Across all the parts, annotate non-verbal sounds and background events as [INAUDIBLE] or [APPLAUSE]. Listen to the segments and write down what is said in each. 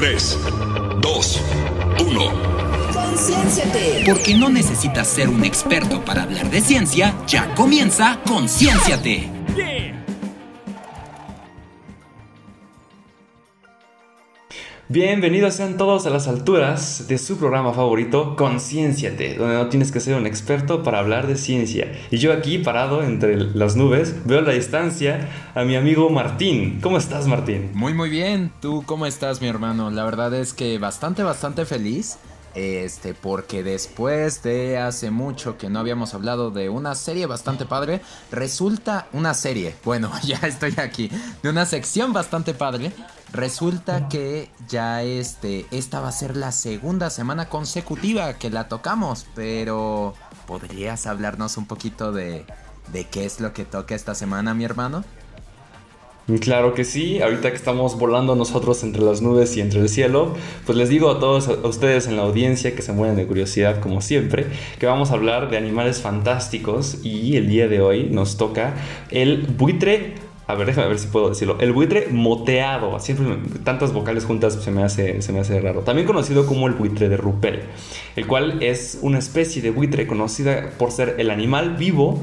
3, 2, 1. Concienciate. Porque no necesitas ser un experto para hablar de ciencia, ya comienza Concienciate. Bienvenidos sean todos a las alturas de su programa favorito, Concienciate, donde no tienes que ser un experto para hablar de ciencia. Y yo aquí, parado entre las nubes, veo a la distancia a mi amigo Martín. ¿Cómo estás, Martín? Muy, muy bien. ¿Tú cómo estás, mi hermano? La verdad es que bastante, bastante feliz. Este, porque después de hace mucho que no habíamos hablado de una serie bastante padre, resulta una serie, bueno, [LAUGHS] ya estoy aquí, de una sección bastante padre, resulta que ya este, esta va a ser la segunda semana consecutiva que la tocamos, pero ¿podrías hablarnos un poquito de, de qué es lo que toca esta semana, mi hermano? Claro que sí, ahorita que estamos volando nosotros entre las nubes y entre el cielo, pues les digo a todos a ustedes en la audiencia que se mueren de curiosidad como siempre, que vamos a hablar de animales fantásticos y el día de hoy nos toca el buitre a ver, déjame ver si puedo decirlo. El buitre moteado. Siempre tantas vocales juntas se me, hace, se me hace raro. También conocido como el buitre de Rupel. El cual es una especie de buitre conocida por ser el animal vivo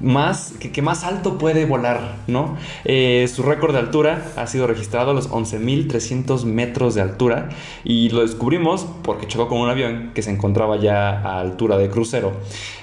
más, que, más alto puede volar, ¿no? Eh, su récord de altura ha sido registrado a los 11.300 metros de altura y lo descubrimos porque chocó con un avión que se encontraba ya a altura de crucero.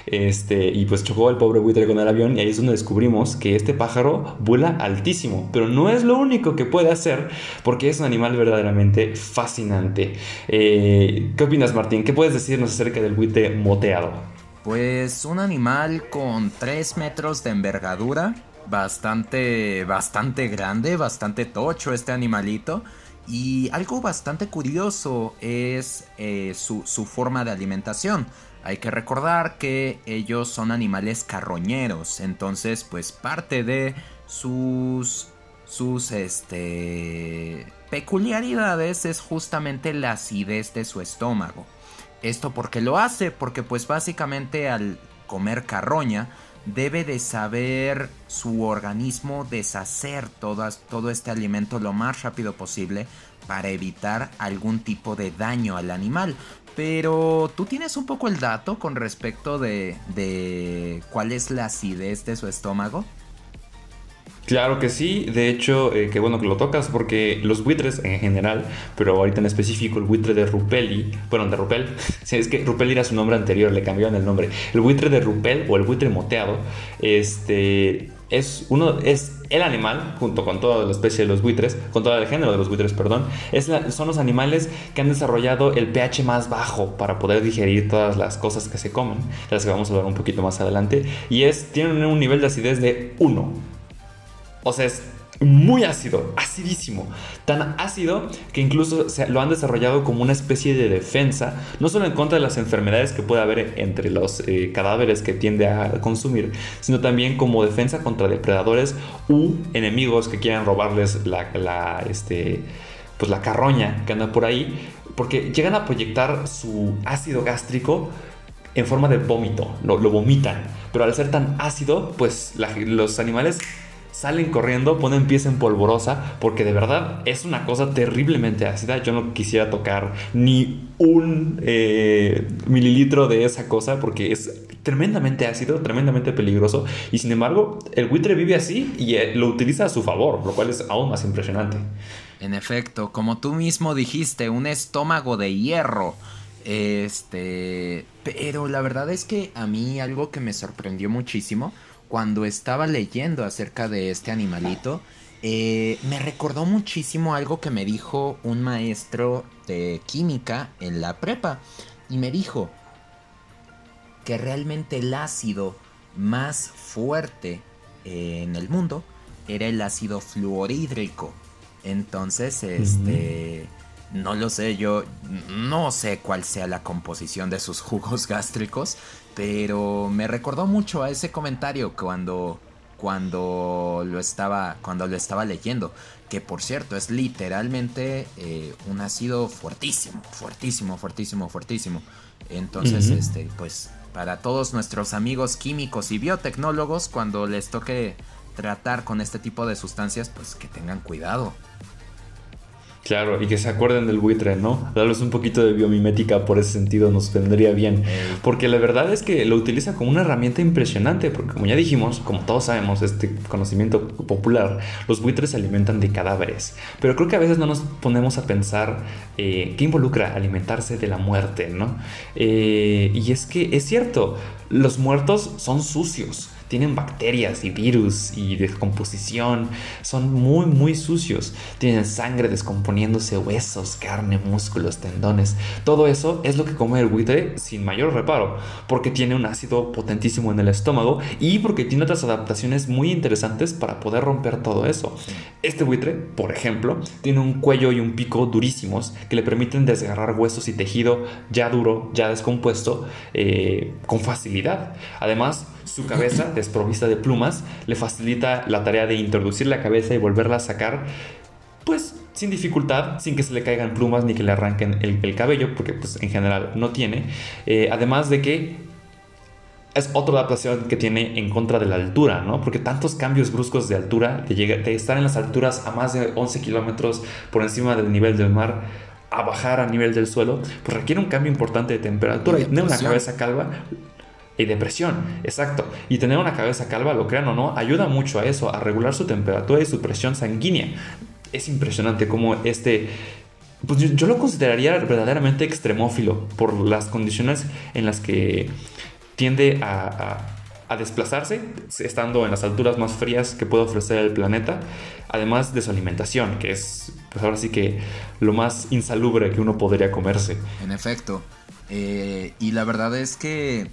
Este, y pues chocó el pobre buitre con el avión y ahí es donde descubrimos que este pájaro vuela altísimo, pero no es lo único que puede hacer porque es un animal verdaderamente fascinante. Eh, ¿Qué opinas Martín? ¿Qué puedes decirnos acerca del buitre moteado? Pues un animal con 3 metros de envergadura, bastante, bastante grande, bastante tocho este animalito. Y algo bastante curioso es eh, su, su, forma de alimentación. Hay que recordar que ellos son animales carroñeros, entonces pues parte de sus, sus este, peculiaridades es justamente la acidez de su estómago. Esto porque lo hace, porque pues básicamente al comer carroña debe de saber su organismo deshacer todo este alimento lo más rápido posible para evitar algún tipo de daño al animal. Pero tú tienes un poco el dato con respecto de, de cuál es la acidez de su estómago. Claro que sí, de hecho, eh, qué bueno que lo tocas, porque los buitres en general, pero ahorita en específico el buitre de Rupeli, bueno, de Rupel, [LAUGHS] es que Rupel era su nombre anterior, le cambiaron el nombre. El buitre de Rupel o el buitre moteado, este, es uno, es el animal, junto con toda la especie de los buitres, con todo el género de los buitres, perdón, es son los animales que han desarrollado el pH más bajo para poder digerir todas las cosas que se comen, de las que vamos a hablar un poquito más adelante, y es, tienen un nivel de acidez de 1 o sea, es muy ácido, acidísimo. Tan ácido que incluso lo han desarrollado como una especie de defensa, no solo en contra de las enfermedades que puede haber entre los eh, cadáveres que tiende a consumir, sino también como defensa contra depredadores u enemigos que quieran robarles la, este, pues la carroña que anda por ahí, porque llegan a proyectar su ácido gástrico en forma de vómito, lo, lo vomitan, pero al ser tan ácido, pues los animales salen corriendo, ponen pies en polvorosa, porque de verdad es una cosa terriblemente ácida. Yo no quisiera tocar ni un eh, mililitro de esa cosa porque es tremendamente ácido, tremendamente peligroso. Y sin embargo, el buitre vive así y eh, lo utiliza a su favor, lo cual es aún más impresionante. En efecto, como tú mismo dijiste, un estómago de hierro. Este, pero la verdad es que a mí algo que me sorprendió muchísimo cuando estaba leyendo acerca de este animalito, eh, me recordó muchísimo algo que me dijo un maestro de química en la prepa. Y me dijo que realmente el ácido más fuerte en el mundo era el ácido fluorhídrico. Entonces, este... No lo sé, yo no sé cuál sea la composición de sus jugos [LAUGHS] gástricos, pero me recordó mucho a ese comentario cuando cuando lo estaba cuando lo estaba leyendo que por cierto es literalmente eh, un ácido fuertísimo fuertísimo fuertísimo fuertísimo. Entonces este pues para todos nuestros amigos químicos y biotecnólogos cuando les toque tratar con este tipo de sustancias pues que tengan cuidado Claro, y que se acuerden del buitre, ¿no? Darles un poquito de biomimética por ese sentido nos vendría bien. Porque la verdad es que lo utiliza como una herramienta impresionante, porque como ya dijimos, como todos sabemos, este conocimiento popular, los buitres se alimentan de cadáveres. Pero creo que a veces no nos ponemos a pensar eh, qué involucra alimentarse de la muerte, ¿no? Eh, y es que es cierto, los muertos son sucios tienen bacterias y virus y descomposición, son muy muy sucios, tienen sangre descomponiéndose, huesos, carne, músculos, tendones, todo eso es lo que come el buitre sin mayor reparo, porque tiene un ácido potentísimo en el estómago y porque tiene otras adaptaciones muy interesantes para poder romper todo eso. Este buitre, por ejemplo, tiene un cuello y un pico durísimos que le permiten desgarrar huesos y tejido ya duro, ya descompuesto, eh, con facilidad. Además, su cabeza, desprovista de plumas, le facilita la tarea de introducir la cabeza y volverla a sacar, pues sin dificultad, sin que se le caigan plumas ni que le arranquen el, cabello, porque pues en general no tiene. Eh, además de que es otra adaptación que tiene en contra de la altura, ¿no? Porque tantos cambios bruscos de altura, de, de estar en las alturas a más de 11 kilómetros por encima del nivel del mar, a bajar a nivel del suelo, pues requiere un cambio importante de temperatura y tener una cabeza calva y depresión, exacto. Y tener una cabeza calva, lo crean o no, ayuda mucho a eso, a regular su temperatura y su presión sanguínea. Es impresionante cómo este... Pues yo, lo consideraría verdaderamente extremófilo por las condiciones en las que tiende a, a, desplazarse, estando en las alturas más frías que puede ofrecer el planeta, además de su alimentación, que es, pues ahora sí que lo más insalubre que uno podría comerse. En efecto. Eh, y la verdad es que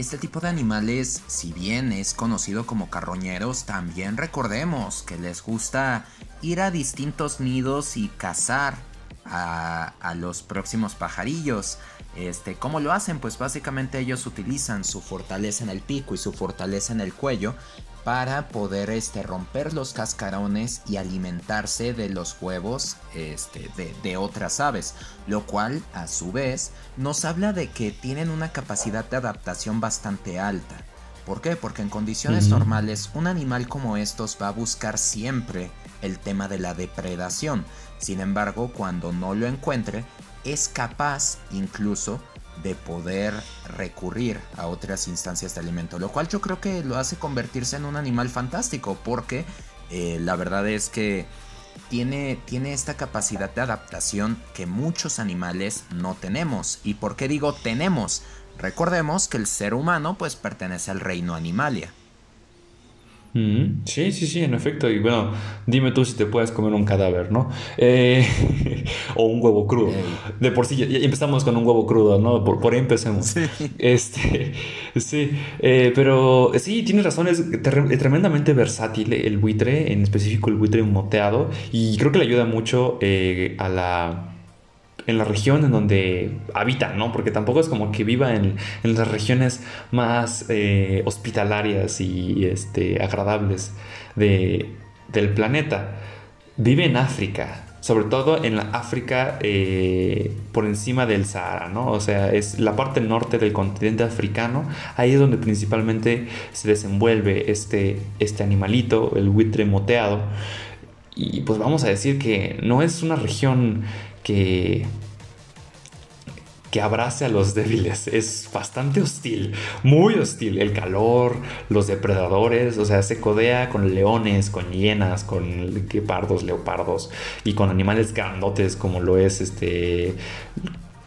este tipo de animales, si bien es conocido como carroñeros, también recordemos que les gusta ir a distintos nidos y cazar a, los próximos pajarillos. Este, ¿Cómo lo hacen? Pues básicamente ellos utilizan su fortaleza en el pico y su fortaleza en el cuello para poder este, romper los cascarones y alimentarse de los huevos este, de, otras aves, lo cual a su vez nos habla de que tienen una capacidad de adaptación bastante alta. ¿Por qué? Porque en condiciones normales un animal como estos va a buscar siempre el tema de la depredación. Sin embargo, cuando no lo encuentre, es capaz incluso de poder recurrir a otras instancias de alimento, lo cual yo creo que lo hace convertirse en un animal fantástico, porque eh, la verdad es que tiene, tiene esta capacidad de adaptación que muchos animales no tenemos. ¿Y por qué digo tenemos? Recordemos que el ser humano pues pertenece al reino animalia. Sí, sí, sí, en efecto. Y bueno, dime tú si te puedes comer un cadáver, ¿no? Eh, [LAUGHS] o un huevo crudo. De por sí, ya empezamos con un huevo crudo, ¿no? Por, por ahí empecemos. Sí. Este, [LAUGHS] sí, eh, pero sí, tienes razón, es tremendamente versátil el buitre, en específico el buitre moteado. Y creo que le ayuda mucho eh, a la en la región en donde habita, ¿no? Porque tampoco es como que viva en, las regiones más eh, hospitalarias y este, agradables del planeta. Vive en África, sobre todo en la África eh, por encima del Sahara, ¿no? O sea, es la parte norte del continente africano, ahí es donde principalmente se desenvuelve este, este animalito, el buitre moteado. Y pues vamos a decir que no es una región que que abrace a los [LAUGHS] débiles. Es bastante hostil, muy hostil. El calor, los depredadores, o sea, se codea con leones, con hienas, con guepardos, leopardos y con animales grandotes como lo es este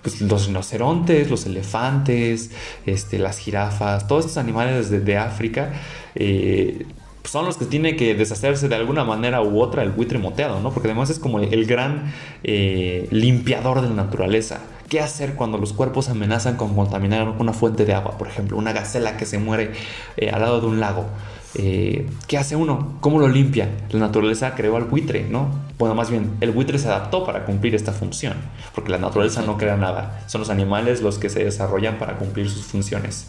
pues, los rinocerontes, los elefantes, este, las jirafas, todos estos animales de, África. Eh, son los que tiene que deshacerse de alguna manera u otra el buitre moteado, ¿no? Porque además es como el gran eh, limpiador de la naturaleza. ¿Qué hacer cuando los cuerpos amenazan con contaminar una fuente de agua? Por ejemplo, una gacela que se muere eh, al lado de un lago. Eh, ¿Qué hace uno? ¿Cómo lo limpia? La naturaleza creó al buitre, ¿no? Bueno, más bien, el buitre se adaptó para cumplir esta función, porque la naturaleza no crea nada, son los animales los que se desarrollan para cumplir sus funciones.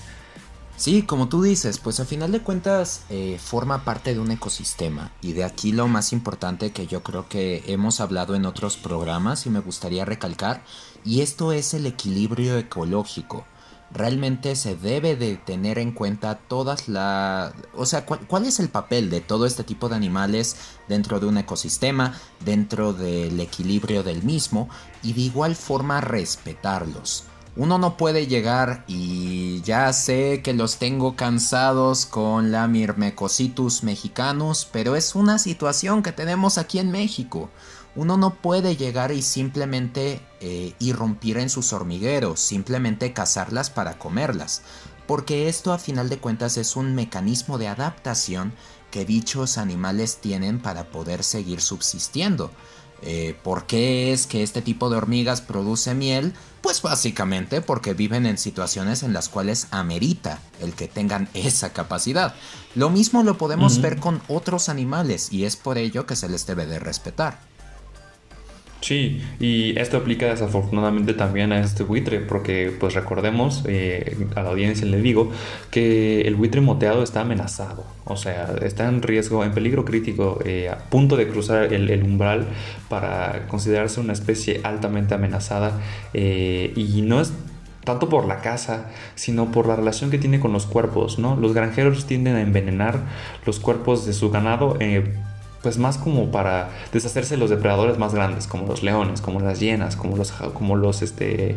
Sí, como tú dices, pues al final de cuentas eh, forma parte de un ecosistema y de aquí lo más importante que yo creo que hemos hablado en otros programas y me gustaría recalcar y esto es el equilibrio ecológico. realmente se debe de tener en cuenta todas las... O sea, ¿cuál, es el papel de todo este tipo de animales dentro de un ecosistema, dentro del equilibrio del mismo y de igual forma respetarlos? Uno no puede llegar y ya sé que los tengo cansados con la Myrmecositus mexicanus, pero es una situación que tenemos aquí en México. Uno no puede llegar y simplemente eh, irrumpir en sus hormigueros, simplemente cazarlas para comerlas, porque esto a final de cuentas es un mecanismo de adaptación que dichos animales tienen para poder seguir subsistiendo. Eh, ¿Por qué es que este tipo de hormigas produce miel? Pues básicamente porque viven en situaciones en las cuales amerita el que tengan esa capacidad. Lo mismo lo podemos ver con otros animales y es por ello que se les debe de respetar. Sí, y esto aplica desafortunadamente también a este buitre, porque pues recordemos, eh, a la audiencia le digo, que el buitre moteado está amenazado, o sea, está en riesgo, en peligro crítico, eh, a punto de cruzar el, umbral para considerarse una especie altamente amenazada, eh, y no es tanto por la caza, sino por la relación que tiene con los cuerpos, ¿no? Los granjeros tienden a envenenar los cuerpos de su ganado pues más como para deshacerse de los depredadores más grandes, como los leones, como las hienas, como los, como los este,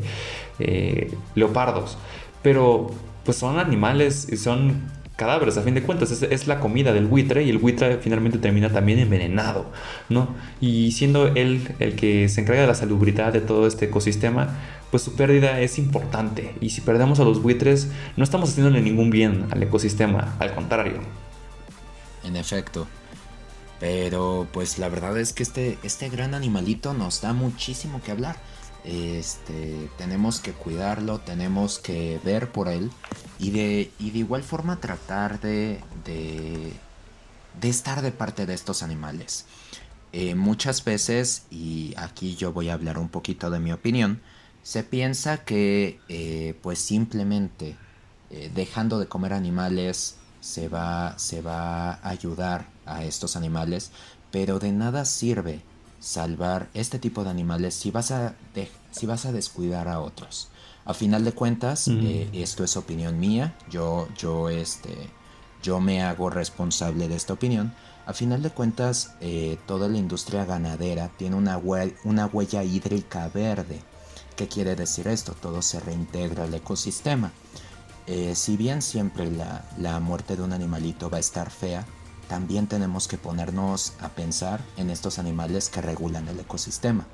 eh, leopardos. Pero pues son animales y son cadáveres a fin de cuentas, es, la comida del buitre y el buitre finalmente termina también envenenado, ¿no? Y siendo él el que se encarga de la salubridad de todo este ecosistema, pues su pérdida es importante y si perdemos a los buitres no estamos haciéndole ningún bien al ecosistema, al contrario. En efecto, pero pues la verdad es que este, este gran animalito nos da muchísimo que hablar. Este, tenemos que cuidarlo, tenemos que ver por él y de, y de igual forma tratar de, de, de estar de parte de estos animales. Eh, muchas veces, y aquí yo voy a hablar un poquito de mi opinión, se piensa que eh, pues simplemente eh, dejando de comer animales se va, se va a ayudar a estos animales, pero de nada sirve salvar este tipo de animales si vas a, si vas a descuidar a otros. A final de cuentas, eh, esto es opinión mía, yo, yo, este, yo me hago responsable de esta opinión. A final de cuentas, eh, toda la industria ganadera tiene una, una huella hídrica verde. ¿Qué quiere decir esto? Todo se reintegra al ecosistema. Eh, si bien siempre la, la muerte de un animalito va a estar fea, también tenemos que ponernos a pensar en estos animales que regulan el ecosistema.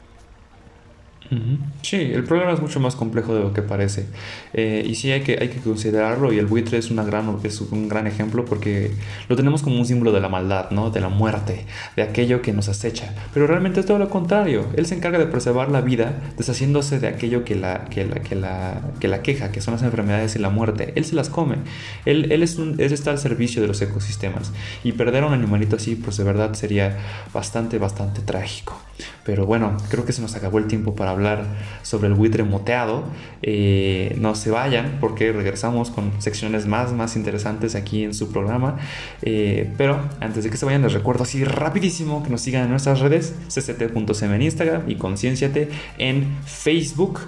Sí, el problema es mucho más complejo de lo que parece. Eh, y sí hay que, hay que considerarlo y el buitre es, una gran, es un gran ejemplo porque lo tenemos como un símbolo de la maldad, ¿no? de la muerte, de aquello que nos acecha. Pero realmente es todo lo contrario. Él se encarga de preservar la vida deshaciéndose de aquello que la, que la, que la, que la queja, que son las enfermedades y la muerte. Él se las come. Él, él, es un, él está al servicio de los ecosistemas. Y perder a un animalito así, pues de verdad sería bastante, bastante trágico. Pero bueno, creo que se nos acabó el tiempo para hablar sobre el buitre moteado. Eh, no se vayan porque regresamos con secciones más, más interesantes aquí en su programa. Eh, pero antes de que se vayan, les recuerdo así rapidísimo que nos sigan en nuestras redes, cct.cm en Instagram y concienciate en Facebook.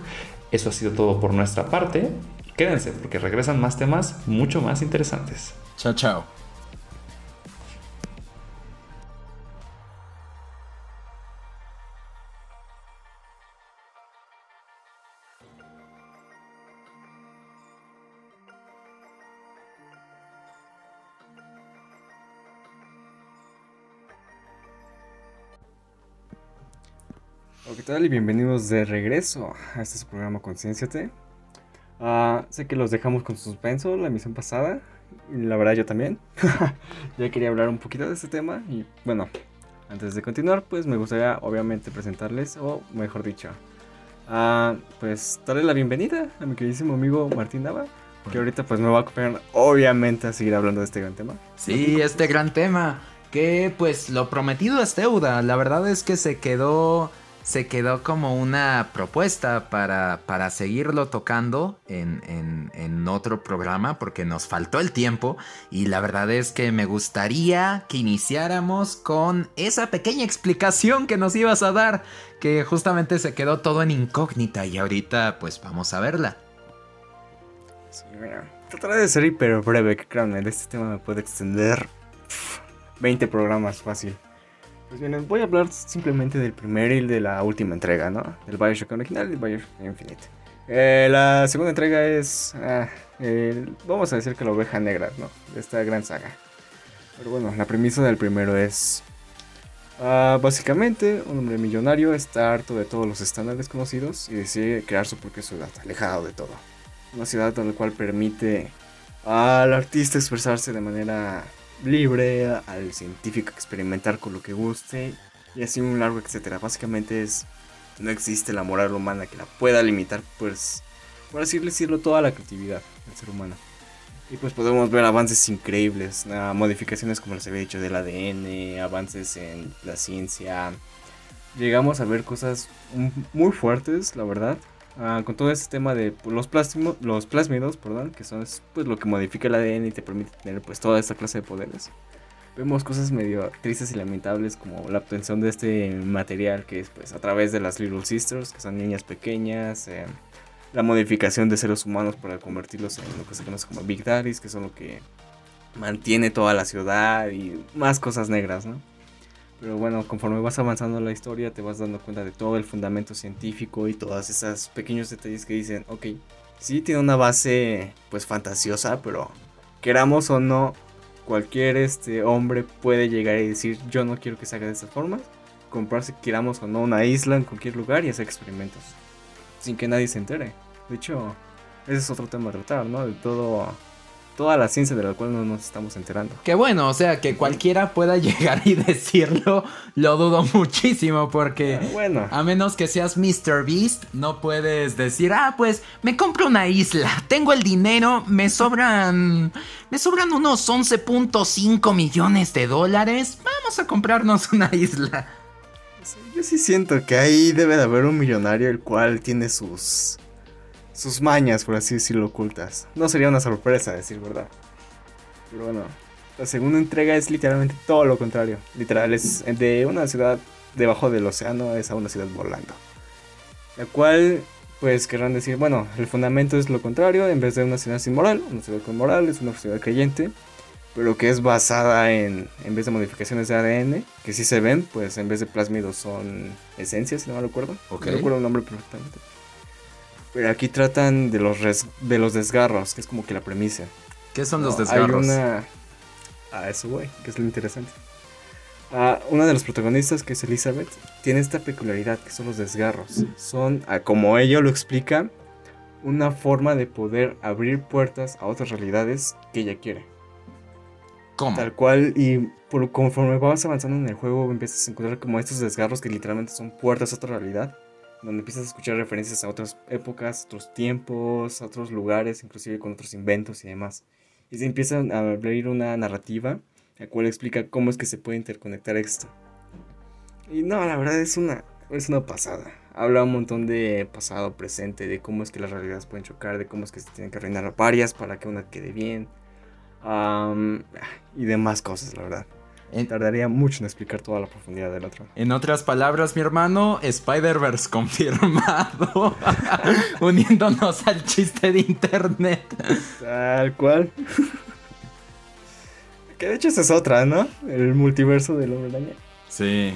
Eso ha sido todo por nuestra parte. Quédense porque regresan más temas mucho más interesantes. Chao, chao. Tal? Y bienvenidos de regreso a este programa Concienciate. Uh, sé que los dejamos con suspenso la emisión pasada, y la verdad yo también. [LAUGHS] ya quería hablar un poquito de este tema y bueno, antes de continuar, pues me gustaría obviamente presentarles, o mejor dicho, uh, pues darle la bienvenida a mi queridísimo amigo Martín Nava. Que ahorita pues me va a acompañar obviamente a seguir hablando de este gran tema. Sí, este gran tema. Que pues lo prometido es deuda. La verdad es que se quedó se quedó como una propuesta para, para seguirlo tocando en, en, otro programa porque nos faltó el tiempo y la verdad es que me gustaría que iniciáramos con esa pequeña explicación que nos ibas a dar que justamente se quedó todo en incógnita y ahorita pues vamos a verla. Trataré de ser hiper breve, que créanme, de este tema me puede extender pf, 20 programas fácil. Pues voy a hablar simplemente del primer y de la última entrega, ¿no? Del Bioshock original y del Bioshock Infinite. Eh, la segunda entrega es, ah, vamos a decir que la oveja negra, ¿no? De esta gran saga. Pero bueno, la premisa del primero es... ah, básicamente, un hombre millonario está harto de todos los estándares conocidos y decide crear su propia ciudad, alejado de todo. Una ciudad en la cual permite al artista expresarse de manera libre, al científico experimentar con lo que guste y así un largo etcétera. Básicamente es no existe la moral humana que la pueda limitar, pues por así decirlo, toda la creatividad del ser humano. Y pues podemos ver avances increíbles, modificaciones como les había dicho del ADN, avances en la ciencia. Llegamos a ver cosas muy fuertes, la verdad. Ah, con todo este tema de los, plásmimo- los plásmidos, perdón, que son es, pues, lo que modifica el ADN y te permite tener pues toda esta clase de poderes. Vemos cosas medio tristes y lamentables como la obtención de este material que es pues a través de las Little Sisters, que son niñas pequeñas, eh, la modificación de seres humanos para convertirlos en lo que se conoce como Big Daddies, que son lo que mantiene toda la ciudad y más cosas negras, ¿no? Pero bueno, conforme vas avanzando la historia te vas dando cuenta de todo el fundamento científico y todos esos pequeños detalles que dicen, ok, sí tiene una base pues fantasiosa, pero queramos o no, cualquier este hombre puede llegar y decir, yo no quiero que se haga de esta forma, comprarse, queramos o no, una isla en cualquier lugar y hacer experimentos, sin que nadie se entere. De hecho, ese es otro tema a tratar, ¿no? De todo, toda la ciencia de la cual no nos estamos enterando. Que bueno, o sea, que cualquiera pueda [LAUGHS] llegar y decirlo, lo dudo muchísimo porque... Ah, bueno. A menos que seas Mr. Beast, no puedes decir, ah, pues me compro una isla, tengo el dinero, me sobran. [LAUGHS] Me sobran unos 11.5 millones de dólares. Vamos a comprarnos [LAUGHS] una isla. Yo sí siento que ahí debe de haber un millonario el cual tiene sus sus mañas, por así decirlo, ocultas. No sería una sorpresa, decir verdad. Pero bueno, la segunda entrega es literalmente todo lo contrario. Literal, es de una ciudad debajo del océano es a una ciudad volando. La cual, pues querrán decir, bueno, el fundamento es lo contrario, en vez de una ciudad sin moral, una ciudad con moral, es una ciudad creyente pero que es basada en, en vez de modificaciones de ADN, que sí se ven, pues en vez de plásmidos son esencias, si no me recuerdo. Ok. No recuerdo el nombre perfectamente. Pero aquí tratan de los, res- de los desgarros, que es como que la premisa. ¿Qué son los desgarros? Hay una... A eso, güey, que es lo interesante. Ah, una de los protagonistas, que es Elizabeth, tiene esta peculiaridad, que son los desgarros. Son, ah, como ella lo explica, una forma de poder abrir puertas a otras realidades que ella quiere. ¿Cómo? Tal cual, y por, conforme vas avanzando en el juego, empiezas a encontrar como estos desgarros que literalmente son puertas a otra realidad. Donde empiezas a escuchar referencias a otras épocas, otros tiempos, a otros lugares, inclusive con otros inventos y demás. Y se empieza a abrir una narrativa, la cual explica cómo es que se puede interconectar esto. Y no, la verdad es una, es una pasada. Habla un montón de pasado, presente, de cómo es que las realidades pueden chocar, de cómo es que se tienen que reinar varias para que una quede bien. Am, y demás cosas, la verdad. Tardaría mucho en explicar toda la profundidad del otro. en otras palabras, mi hermano, Spider-Verse confirmado. [LAUGHS] Uniéndonos al chiste de internet. Tal cual. que de hecho esa es otra, ¿no? El multiverso del hombre araña. Sí.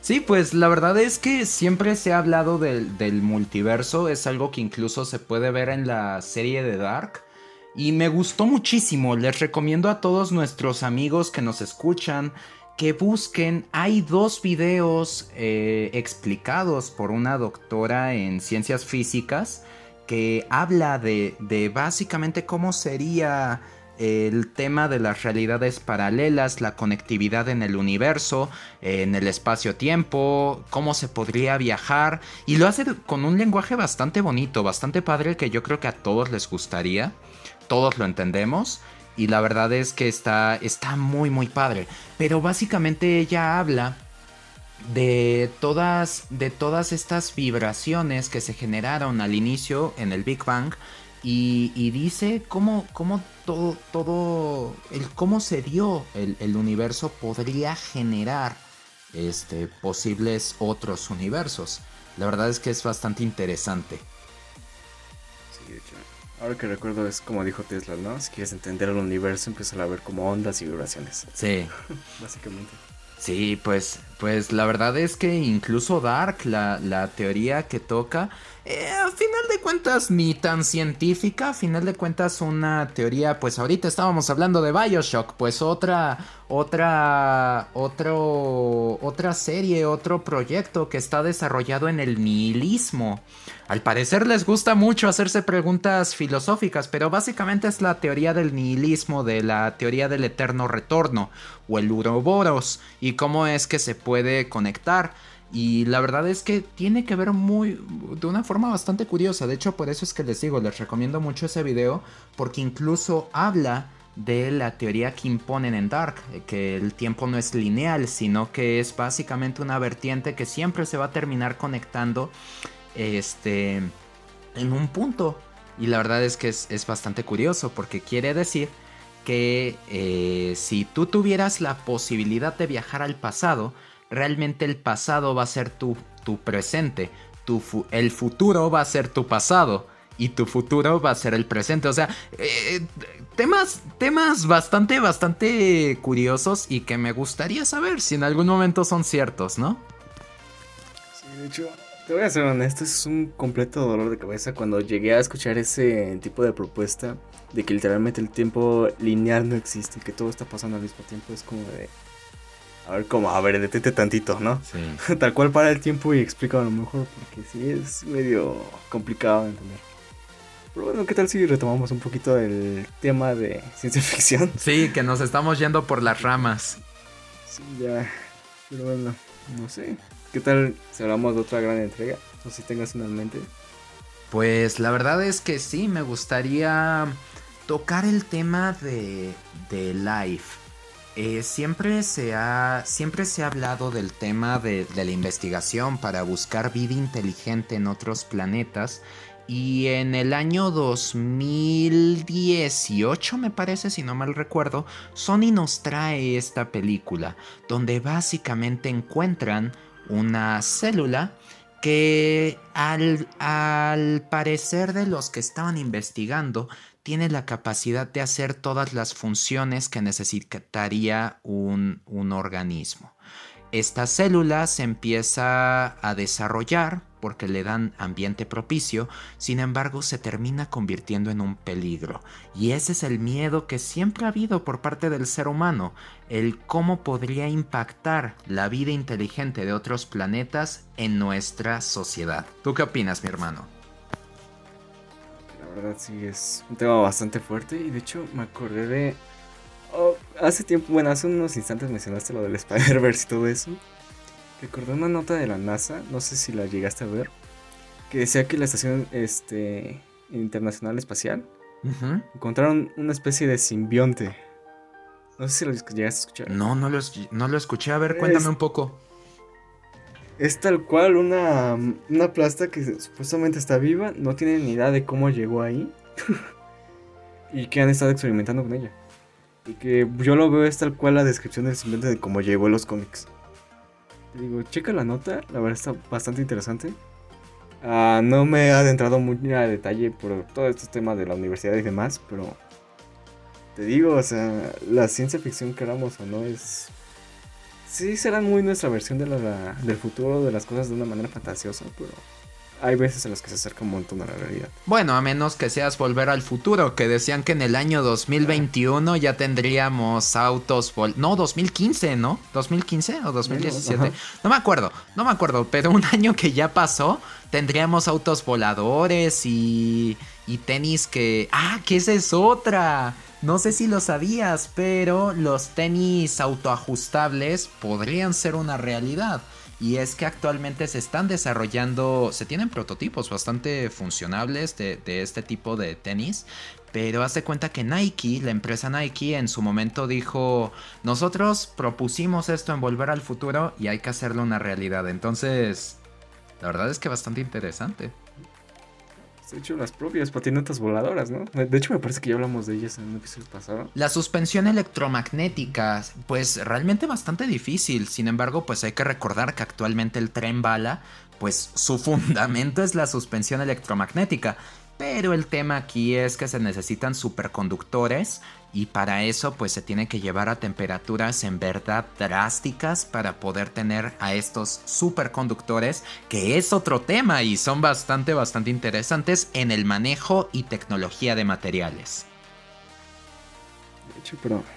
Sí, pues la verdad es que siempre se ha hablado del, del multiverso, es algo que incluso se puede ver en la serie de Dark. Y me gustó muchísimo, les recomiendo a todos nuestros amigos que nos escuchan que busquen, hay dos videos eh, explicados por una doctora en ciencias físicas que habla de, de básicamente cómo sería el tema de las realidades paralelas, la conectividad en el universo, en el espacio-tiempo, cómo se podría viajar. Y lo hace con un lenguaje bastante bonito, bastante padre que yo creo que a todos les gustaría. Todos lo entendemos. Y la verdad es que está, está muy, muy padre. Pero básicamente ella habla de todas, de todas estas vibraciones que se generaron al inicio en el Big Bang y, dice cómo, cómo todo, todo, el cómo se dio el, el universo podría generar este, posibles otros universos. La verdad es que es bastante interesante. Ahora que recuerdo es como dijo Tesla, ¿no? Si quieres entender el universo, empieza a ver como ondas y vibraciones. Sí. [LAUGHS] Básicamente. Sí, pues, pues la verdad es que incluso Dark, la, la teoría que toca, eh, a final de cuentas ni tan científica, a final de cuentas una teoría, pues ahorita estábamos hablando de Bioshock, pues otra, otra, otro, otra serie, otro proyecto que está desarrollado en el nihilismo. Al parecer les gusta mucho hacerse preguntas filosóficas, pero básicamente es la teoría del nihilismo, de la teoría del eterno retorno, o el uroboros, y cómo es que se puede conectar. Y la verdad es que tiene que ver muy de una forma bastante curiosa. De hecho, por eso es que les digo, les recomiendo mucho ese video porque incluso habla de la teoría que imponen en Dark, que el tiempo no es lineal, sino que es básicamente una vertiente que siempre se va a terminar conectando este, en un punto. Y la verdad es que es, bastante curioso porque quiere decir que eh, si tú tuvieras la posibilidad de viajar al pasado, realmente el pasado va a ser tu, tu presente, tu el futuro va a ser tu pasado y tu futuro va a ser el presente. O sea, eh, temas, temas bastante, bastante curiosos y que me gustaría saber si en algún momento son ciertos, ¿no? Sí, de hecho, te voy a ser honesto, es un completo dolor de cabeza cuando llegué a escuchar ese tipo de propuesta de que literalmente el tiempo lineal no existe y que todo está pasando al mismo tiempo. Es como de... A ver, como, a ver, detente tantito, ¿no? Sí. [LAUGHS] Tal cual para el tiempo y explica a lo mejor, porque sí es medio complicado de entender. Pero bueno, ¿qué tal si retomamos un poquito el tema de ciencia [LAUGHS] ficción? Sí, que nos estamos yendo por las ramas. Sí, ya. Pero bueno, no sé. ¿Qué tal si hablamos de otra gran entrega? No sé si tengas una en mente. Pues la verdad es que sí, me gustaría tocar el tema de, de Life. Eh, siempre, se ha, siempre se ha hablado del tema de, la investigación para buscar vida inteligente en otros planetas. Y en el año 2018, me parece, si no mal recuerdo, Sony nos trae esta película, donde básicamente encuentran una célula que al, al, parecer de los que estaban investigando tiene la capacidad de hacer todas las funciones que necesitaría un, un organismo. Esta célula se empieza a desarrollar porque le dan ambiente propicio, sin embargo se termina convirtiendo en un peligro. Y ese es el miedo que siempre ha habido por parte del ser humano, el cómo podría impactar la vida inteligente de otros planetas en nuestra sociedad. ¿Tú qué opinas, mi hermano? Verdad sí es un tema bastante fuerte y de hecho me acordé de... Oh, hace tiempo, bueno, hace unos instantes mencionaste lo del [LAUGHS] Spider-Verse y todo eso. Recordé una nota de la NASA, no sé si la llegaste a ver, que decía que la Estación este, Internacional Espacial encontraron una especie de simbionte. No sé si lo llegaste a escuchar. No, no lo, no lo escuché. A ver, cuéntame un poco. Es tal cual una, una plasta que supuestamente está viva, no tienen ni idea de cómo llegó ahí [LAUGHS] y que han estado experimentando con ella. Y que yo lo veo es tal cual la descripción del simbionte de cómo llegó en los cómics. Digo, checa la nota, la verdad está bastante interesante. Ah, no me he adentrado muy a detalle por todos estos temas de la universidad y demás, pero te digo, o sea, la ciencia ficción, queramos o no, es. Sí, será muy nuestra versión de la, del futuro, de las cosas de una manera fantasiosa, pero hay veces en las que se acerca un montón a la realidad. Bueno, a menos que seas volver al futuro, que decían que en el año 2021 ya tendríamos autos vol No, 2015, ¿no? ¿2015 o 2017? No me acuerdo, no me acuerdo, pero un [LAUGHS] año que ya pasó, tendríamos autos voladores y, y tenis que... Ah, que esa es otra. No sé si lo sabías, pero los tenis autoajustables podrían ser una realidad. Y es que actualmente se están desarrollando, se tienen prototipos bastante funcionables de, este tipo de tenis. Pero hace cuenta que Nike, la empresa Nike, en su momento dijo, nosotros propusimos esto en Volver al Futuro y hay que hacerlo una realidad. Entonces, la verdad es que bastante interesante de hecho, las propias patinetas voladoras, ¿no? De hecho, me parece que ya hablamos de ellas en un episodio pasado. La suspensión electromagnética, pues realmente bastante difícil. Sin embargo, pues hay que recordar que actualmente el tren bala, pues su fundamento es la suspensión electromagnética. Pero el tema aquí es que se necesitan superconductores y para eso pues se tiene que llevar a temperaturas en verdad drásticas para poder tener a estos superconductores que es otro tema y son bastante bastante interesantes en el manejo y tecnología de materiales. De hecho, pero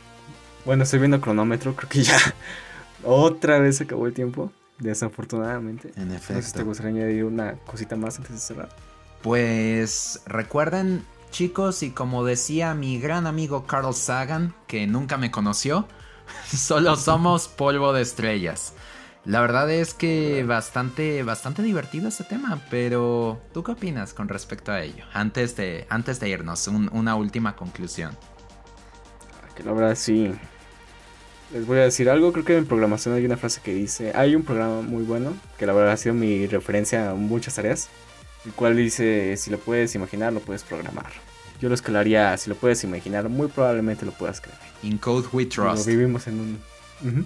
bueno, estoy viendo cronómetro, creo que ya [LAUGHS] otra vez se acabó el tiempo, desafortunadamente. En No sé si te efecto. gustaría añadir una cosita más antes de cerrar. Pues recuerden chicos y como decía mi gran amigo Carl Sagan, que nunca me conoció, [LAUGHS] solo somos polvo de estrellas. La verdad es que bastante, bastante divertido este tema, pero ¿tú qué opinas con respecto a ello? Antes de, antes de irnos, un- una última conclusión. Que la verdad sí. Les voy a decir algo, creo que en programación hay una frase que dice, hay un programa muy bueno, que la verdad ha sido mi referencia a muchas tareas, el cual dice, si lo puedes imaginar, lo puedes programar. Yo lo escalaría, si lo puedes imaginar, muy probablemente lo puedas crear. In Code We Digo, Trust. vivimos en un... Ujú.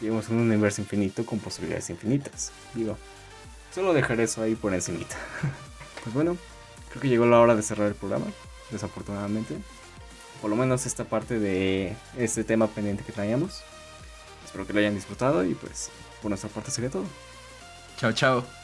Vivimos en un universo infinito con posibilidades infinitas. Digo, solo dejar eso ahí por encimita. [LAUGHS] pues bueno, creo que llegó la hora de cerrar el programa, desafortunadamente. Por lo menos esta parte de este tema pendiente que traíamos. Espero que lo hayan disfrutado y pues por nuestra parte sería todo. Chao, chao.